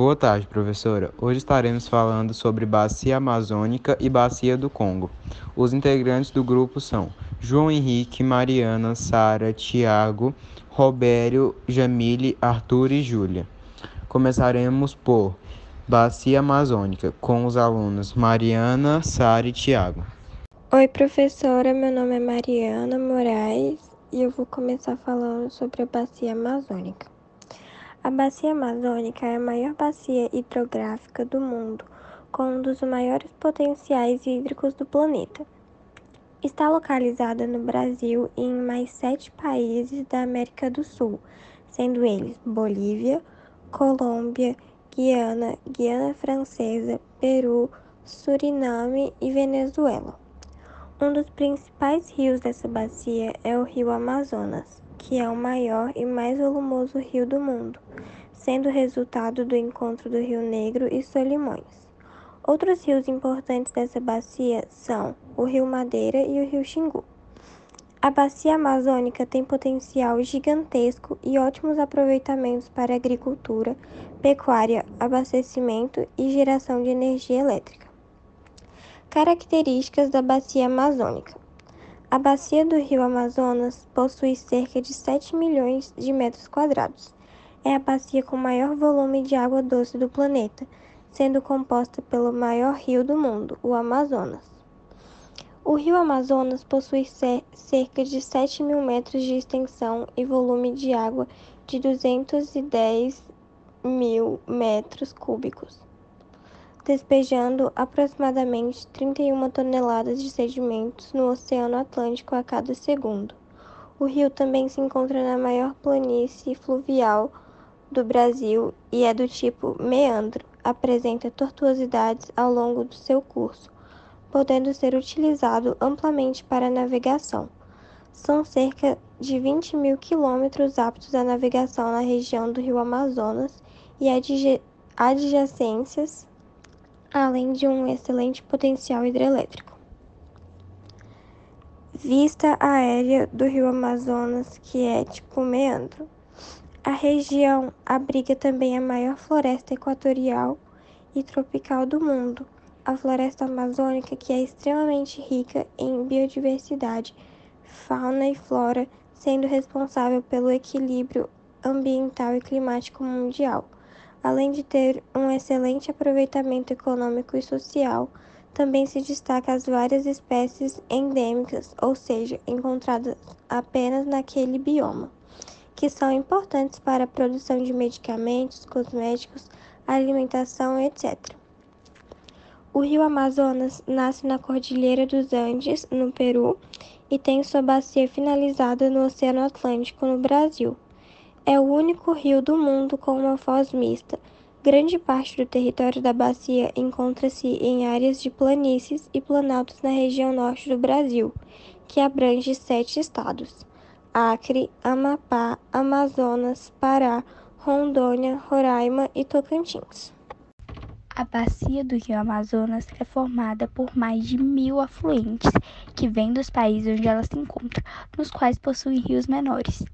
Boa tarde, professora. Hoje estaremos falando sobre Bacia Amazônica e Bacia do Congo. Os integrantes do grupo são João Henrique, Mariana, Sara, Tiago, Robério, Jamile, Arthur e Júlia. Começaremos por Bacia Amazônica, com os alunos Mariana, Sara e Tiago. Oi, professora. Meu nome é Mariana Moraes e eu vou começar falando sobre a Bacia Amazônica. A Bacia Amazônica é a maior bacia hidrográfica do mundo, com um dos maiores potenciais hídricos do planeta. Está localizada no Brasil e em mais sete países da América do Sul, sendo eles Bolívia, Colômbia, Guiana, Guiana Francesa, Peru, Suriname e Venezuela. Um dos principais rios dessa bacia é o rio Amazonas que é o maior e mais volumoso rio do mundo, sendo resultado do encontro do Rio Negro e Solimões. Outros rios importantes dessa bacia são o Rio Madeira e o Rio Xingu. A bacia amazônica tem potencial gigantesco e ótimos aproveitamentos para agricultura, pecuária, abastecimento e geração de energia elétrica. Características da bacia amazônica: a bacia do rio Amazonas possui cerca de 7 milhões de metros quadrados. É a bacia com maior volume de água doce do planeta, sendo composta pelo maior rio do mundo, o Amazonas. O rio Amazonas possui cerca de 7 mil metros de extensão e volume de água de 210 mil metros cúbicos despejando aproximadamente 31 toneladas de sedimentos no Oceano Atlântico a cada segundo. O rio também se encontra na maior planície fluvial do Brasil e é do tipo meandro, apresenta tortuosidades ao longo do seu curso, podendo ser utilizado amplamente para navegação. São cerca de 20 mil quilômetros aptos à navegação na região do rio Amazonas e adjacências além de um excelente potencial hidrelétrico. Vista aérea do rio Amazonas, que é tipo meandro. A região abriga também a maior floresta equatorial e tropical do mundo, a floresta amazônica, que é extremamente rica em biodiversidade, fauna e flora, sendo responsável pelo equilíbrio ambiental e climático mundial. Além de ter um excelente aproveitamento econômico e social, também se destaca as várias espécies endêmicas, ou seja, encontradas apenas naquele bioma, que são importantes para a produção de medicamentos, cosméticos, alimentação, etc. O rio Amazonas nasce na Cordilheira dos Andes, no Peru, e tem sua bacia finalizada no Oceano Atlântico, no Brasil. É o único rio do mundo com uma foz mista. Grande parte do território da bacia encontra-se em áreas de planícies e planaltos na região norte do Brasil, que abrange sete estados: Acre, Amapá, Amazonas, Pará, Rondônia, Roraima e Tocantins. A bacia do rio Amazonas é formada por mais de mil afluentes que vêm dos países onde ela se encontra, nos quais possuem rios menores.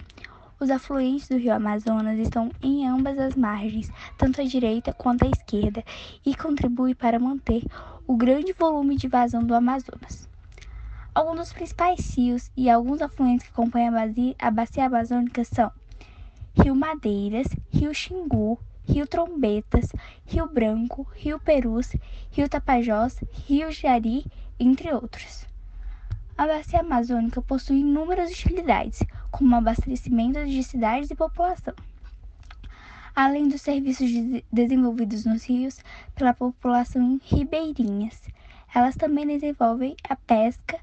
Os afluentes do rio Amazonas estão em ambas as margens, tanto à direita quanto à esquerda, e contribui para manter o grande volume de vazão do Amazonas. Alguns dos principais rios e alguns afluentes que compõem a bacia, a bacia amazônica são Rio Madeiras, Rio Xingu, Rio Trombetas, Rio Branco, Rio Perus, Rio Tapajós, Rio Jari, entre outros. A bacia amazônica possui inúmeras utilidades, como abastecimento de cidades e população. Além dos serviços de desenvolvidos nos rios pela população ribeirinhas, elas também desenvolvem a pesca,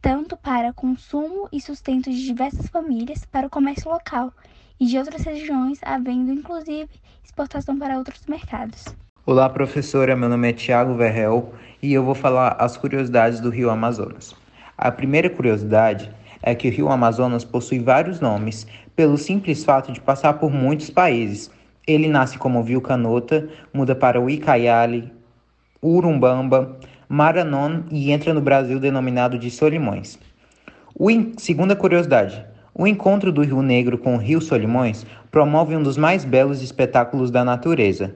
tanto para consumo e sustento de diversas famílias, para o comércio local e de outras regiões, havendo inclusive exportação para outros mercados. Olá, professora. Meu nome é Tiago Verrel e eu vou falar as curiosidades do Rio Amazonas. A primeira curiosidade é que o Rio Amazonas possui vários nomes, pelo simples fato de passar por muitos países. Ele nasce como Rio Canota, muda para Uicaiali, Urumbamba, Maranon e entra no Brasil denominado de Solimões. O segunda curiosidade, O encontro do Rio Negro com o Rio Solimões promove um dos mais belos espetáculos da natureza.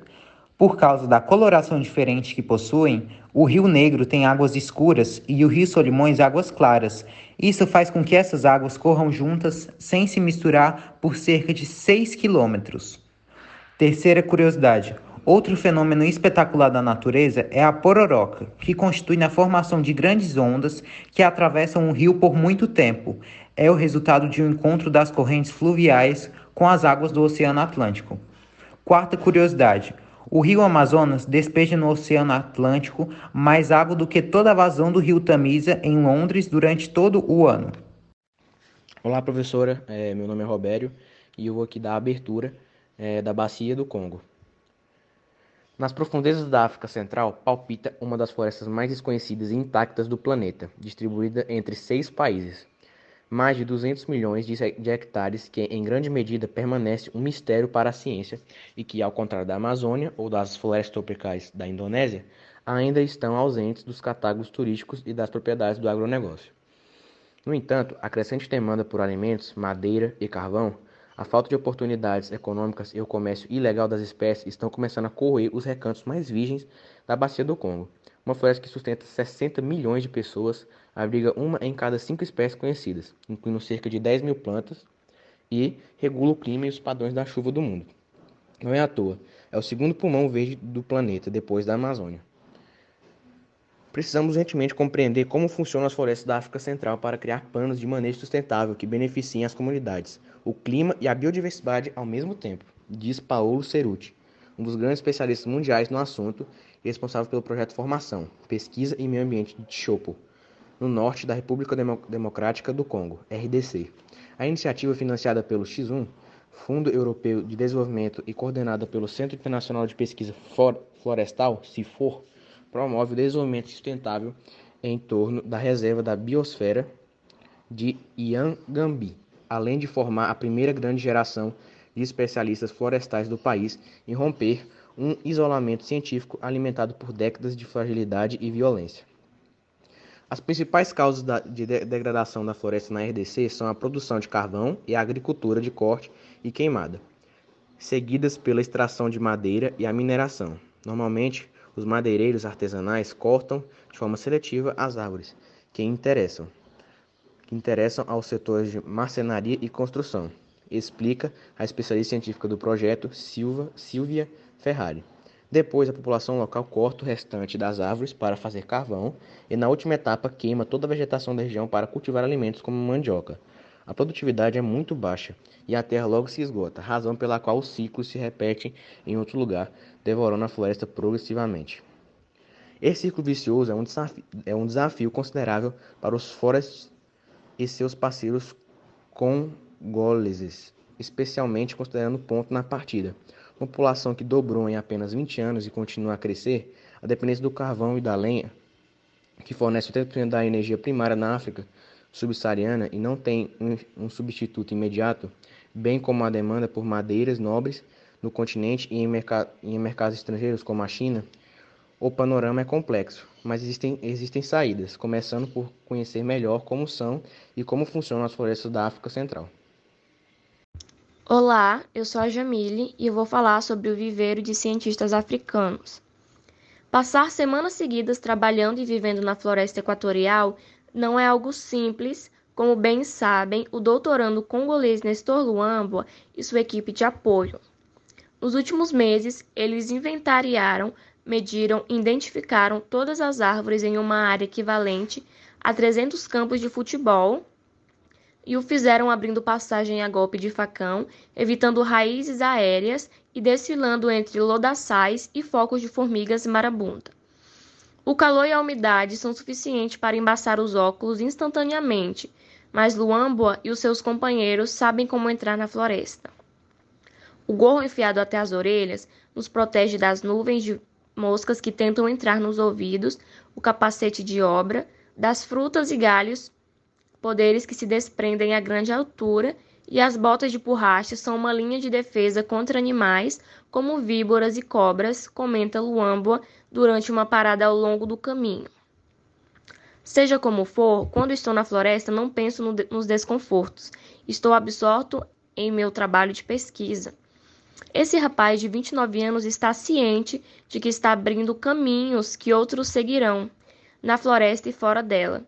Por causa da coloração diferente que possuem, o Rio Negro tem águas escuras e o Rio Solimões águas claras. Isso faz com que essas águas corram juntas sem se misturar por cerca de 6 quilômetros. Terceira curiosidade: outro fenômeno espetacular da natureza é a pororoca, que constitui na formação de grandes ondas que atravessam o rio por muito tempo. É o resultado de um encontro das correntes fluviais com as águas do Oceano Atlântico. Quarta curiosidade: o rio Amazonas despeja no Oceano Atlântico mais água do que toda a vazão do rio Tamisa em Londres durante todo o ano. Olá, professora. É, meu nome é Robério e eu vou aqui dar a abertura é, da Bacia do Congo. Nas profundezas da África Central palpita uma das florestas mais desconhecidas e intactas do planeta, distribuída entre seis países mais de 200 milhões de hectares que, em grande medida, permanece um mistério para a ciência e que, ao contrário da Amazônia ou das florestas tropicais da Indonésia, ainda estão ausentes dos catálogos turísticos e das propriedades do agronegócio. No entanto, a crescente demanda por alimentos, madeira e carvão, a falta de oportunidades econômicas e o comércio ilegal das espécies estão começando a corroer os recantos mais virgens da Bacia do Congo, uma floresta que sustenta 60 milhões de pessoas, abriga uma em cada cinco espécies conhecidas, incluindo cerca de 10 mil plantas, e regula o clima e os padrões da chuva do mundo. Não é à toa, é o segundo pulmão verde do planeta, depois da Amazônia. Precisamos urgentemente compreender como funcionam as florestas da África Central para criar planos de manejo sustentável que beneficiem as comunidades, o clima e a biodiversidade ao mesmo tempo, diz Paulo Ceruti, um dos grandes especialistas mundiais no assunto e responsável pelo projeto Formação, Pesquisa e Meio Ambiente de Chopo, no norte da República Democrática do Congo, RDC. A iniciativa financiada pelo X1, Fundo Europeu de Desenvolvimento e coordenada pelo Centro Internacional de Pesquisa Florestal, CIFOR, promove o desenvolvimento sustentável em torno da reserva da biosfera de Iangambi, além de formar a primeira grande geração de especialistas florestais do país em romper um isolamento científico alimentado por décadas de fragilidade e violência. As principais causas de degradação da floresta na RDC são a produção de carvão e a agricultura de corte e queimada, seguidas pela extração de madeira e a mineração. Normalmente, os madeireiros artesanais cortam de forma seletiva as árvores que interessam, que interessam aos setores de marcenaria e construção explica a especialista científica do projeto, Silva, Silvia Ferrari. Depois, a população local corta o restante das árvores para fazer carvão e, na última etapa, queima toda a vegetação da região para cultivar alimentos como mandioca. A produtividade é muito baixa e a terra logo se esgota, razão pela qual os ciclos se repetem em outro lugar, devorando a floresta progressivamente. Esse ciclo vicioso é um desafio, é um desafio considerável para os forests e seus parceiros com goleses, especialmente considerando o ponto na partida. Uma população que dobrou em apenas 20 anos e continua a crescer, a dependência do carvão e da lenha, que fornece 80% da energia primária na África subsaariana e não tem um, substituto imediato, bem como a demanda por madeiras nobres no continente e em, merc em mercados estrangeiros como a China, o panorama é complexo, mas existem, existem saídas, começando por conhecer melhor como são e como funcionam as florestas da África Central. Olá, eu sou a Jamile e eu vou falar sobre o viveiro de cientistas africanos. Passar semanas seguidas trabalhando e vivendo na floresta equatorial não é algo simples, como bem sabem o doutorando congolês Nestor Luambo e sua equipe de apoio. Nos últimos meses, eles inventariaram, mediram e identificaram todas as árvores em uma área equivalente a 300 campos de futebol e o fizeram abrindo passagem a golpe de facão, evitando raízes aéreas e desfilando entre lodaçais e focos de formigas marabunta. O calor e a umidade são suficientes para embaçar os óculos instantaneamente, mas Luamboa e os seus companheiros sabem como entrar na floresta. O gorro enfiado até as orelhas nos protege das nuvens de moscas que tentam entrar nos ouvidos, o capacete de obra, das frutas e galhos poderes que se desprendem a grande altura, e as botas de borracha são uma linha de defesa contra animais como víboras e cobras, comenta Luamboa durante uma parada ao longo do caminho. Seja como for, quando estou na floresta, não penso no de nos desconfortos. Estou absorto em meu trabalho de pesquisa. Esse rapaz de 29 anos está ciente de que está abrindo caminhos que outros seguirão, na floresta e fora dela.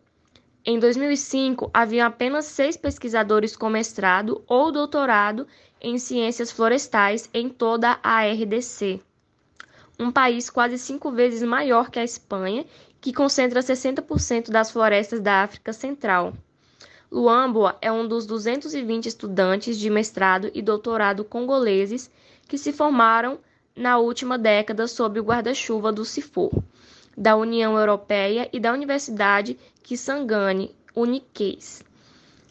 Em 2005, havia apenas seis pesquisadores com mestrado ou doutorado em ciências florestais em toda a RDC, um país quase cinco vezes maior que a Espanha, que concentra 60% das florestas da África Central. Luambua é um dos 220 estudantes de mestrado e doutorado congoleses que se formaram na última década sob o guarda-chuva do CIFOR, da União Europeia e da Universidade Kisangani, Uniquês,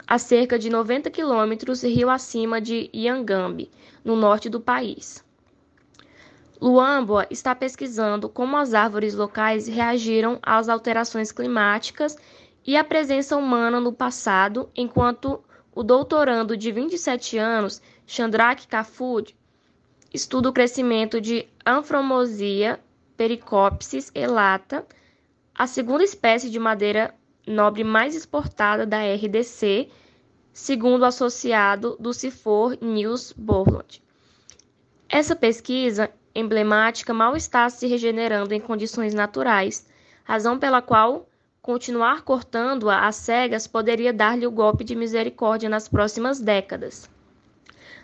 a cerca de 90 quilômetros rio acima de Yangambi, no norte do país. Luambua está pesquisando como as árvores locais reagiram às alterações climáticas e a presença humana no passado, enquanto o doutorando de 27 anos, Chandrak Kafud, estuda o crescimento de Anfromosia pericopsis elata, a segunda espécie de madeira nobre mais exportada da RDC, segundo o associado do Cifor News Borland. Essa pesquisa emblemática mal está se regenerando em condições naturais, razão pela qual continuar cortando-a às cegas poderia dar-lhe o golpe de misericórdia nas próximas décadas.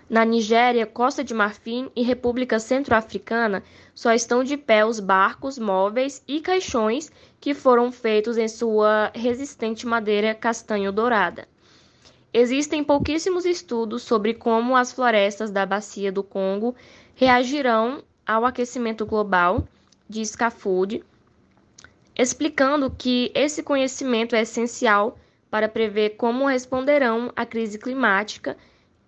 Na Nigéria, Costa de Marfim e República Centro-Africana só estão de pé os barcos móveis e caixões que foram feitos em sua resistente madeira castanho-dourada. Existem pouquíssimos estudos sobre como as florestas da bacia do Congo reagirão ao aquecimento global, diz Cafood, explicando que esse conhecimento é essencial para prever como responderão à crise climática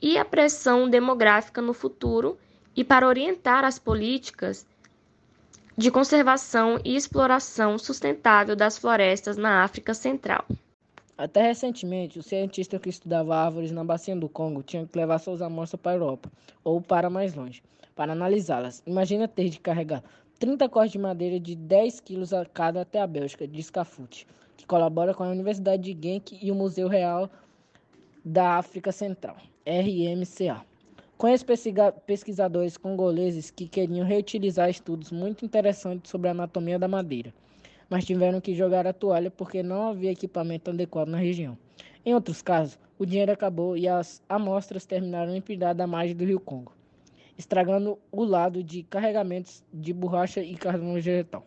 e a pressão demográfica no futuro e para orientar as políticas de conservação e exploração sustentável das florestas na África Central. Até recentemente, o cientista que estudava árvores na bacia do Congo tinha que levar suas amostras para a Europa ou para mais longe para analisá-las. Imagina ter de carregar 30 cortes de madeira de 10 quilos a cada até a Bélgica, diz Cafute, que colabora com a Universidade de Genk e o Museu Real da África Central, RMCA. Conheço pesquisadores congoleses que queriam reutilizar estudos muito interessantes sobre a anatomia da madeira, mas tiveram que jogar a toalha porque não havia equipamento adequado na região. Em outros casos, o dinheiro acabou e as amostras terminaram empilhadas à margem do rio Congo estragando o lado de carregamentos de borracha e carvão vegetal.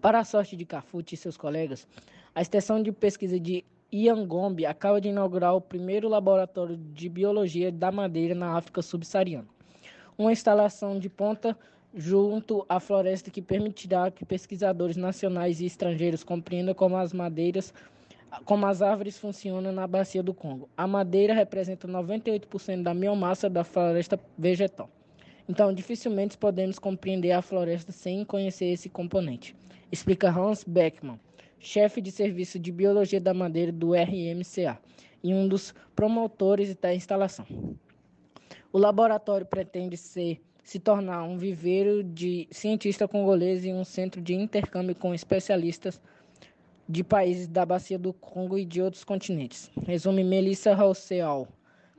Para a sorte de Cafute e seus colegas, a extensão de pesquisa de Iangombe acaba de inaugurar o primeiro laboratório de biologia da madeira na África subsaariana. Uma instalação de ponta junto à floresta que permitirá que pesquisadores nacionais e estrangeiros compreendam como as madeiras como as árvores funcionam na bacia do Congo. A madeira representa 98% da biomassa da floresta vegetal. Então, dificilmente podemos compreender a floresta sem conhecer esse componente, explica Hans Beckmann, chefe de serviço de biologia da madeira do RMCA e um dos promotores da instalação. O laboratório pretende ser se tornar um viveiro de cientistas congoleses e um centro de intercâmbio com especialistas de países da Bacia do Congo e de outros continentes. Resume Melissa Rousseau,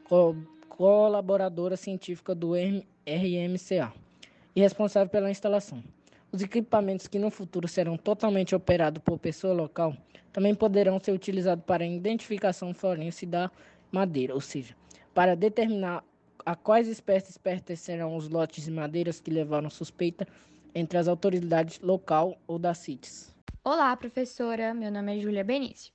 co colaboradora científica do RMCA e responsável pela instalação. Os equipamentos que no futuro serão totalmente operados por pessoa local também poderão ser utilizados para a identificação forense da madeira, ou seja, para determinar a quais espécies pertencerão os lotes de madeiras que levaram suspeita entre as autoridades local ou das CITES. Olá, professora. Meu nome é Júlia Benício.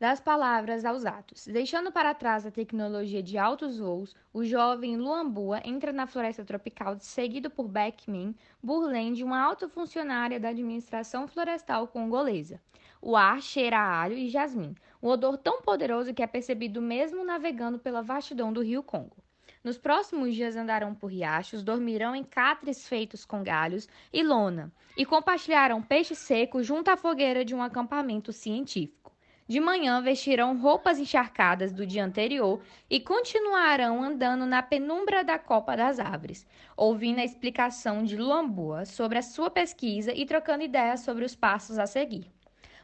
Das palavras aos atos. Deixando para trás a tecnologia de altos voos, o jovem Luambua entra na floresta tropical, seguido por Beckman Burland, uma alta funcionária da administração florestal congolesa. O ar cheira a alho e jasmim, um odor tão poderoso que é percebido mesmo navegando pela vastidão do rio Congo. Nos próximos dias andarão por riachos, dormirão em catres feitos com galhos e lona, e compartilharão peixe seco junto à fogueira de um acampamento científico. De manhã vestirão roupas encharcadas do dia anterior e continuarão andando na penumbra da copa das árvores, ouvindo a explicação de Luambua sobre a sua pesquisa e trocando ideias sobre os passos a seguir.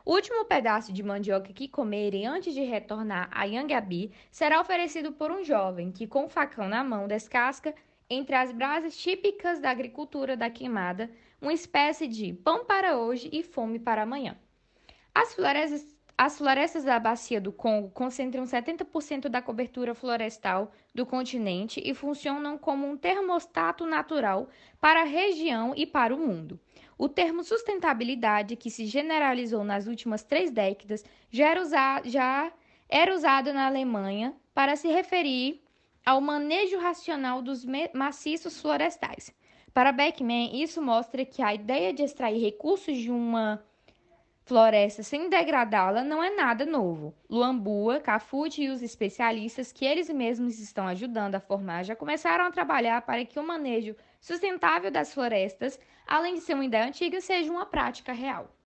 O último pedaço de mandioca que comerem antes de retornar a Yangabi será oferecido por um jovem que, com o facão na mão, descasca entre as brasas típicas da agricultura da queimada, uma espécie de pão para hoje e fome para amanhã. As florestas, as florestas da Bacia do Congo concentram 70% da cobertura florestal do continente e funcionam como um termostato natural para a região e para o mundo. O termo sustentabilidade, que se generalizou nas últimas três décadas, já era, usado, já era usado na Alemanha para se referir ao manejo racional dos maciços florestais. Para Beckman, isso mostra que a ideia de extrair recursos de uma floresta sem degradá-la não é nada novo. Luambua, Cafute e os especialistas que eles mesmos estão ajudando a formar já começaram a trabalhar para que o manejo sustentável das florestas, além de ser uma ideia antiga, seja uma prática real.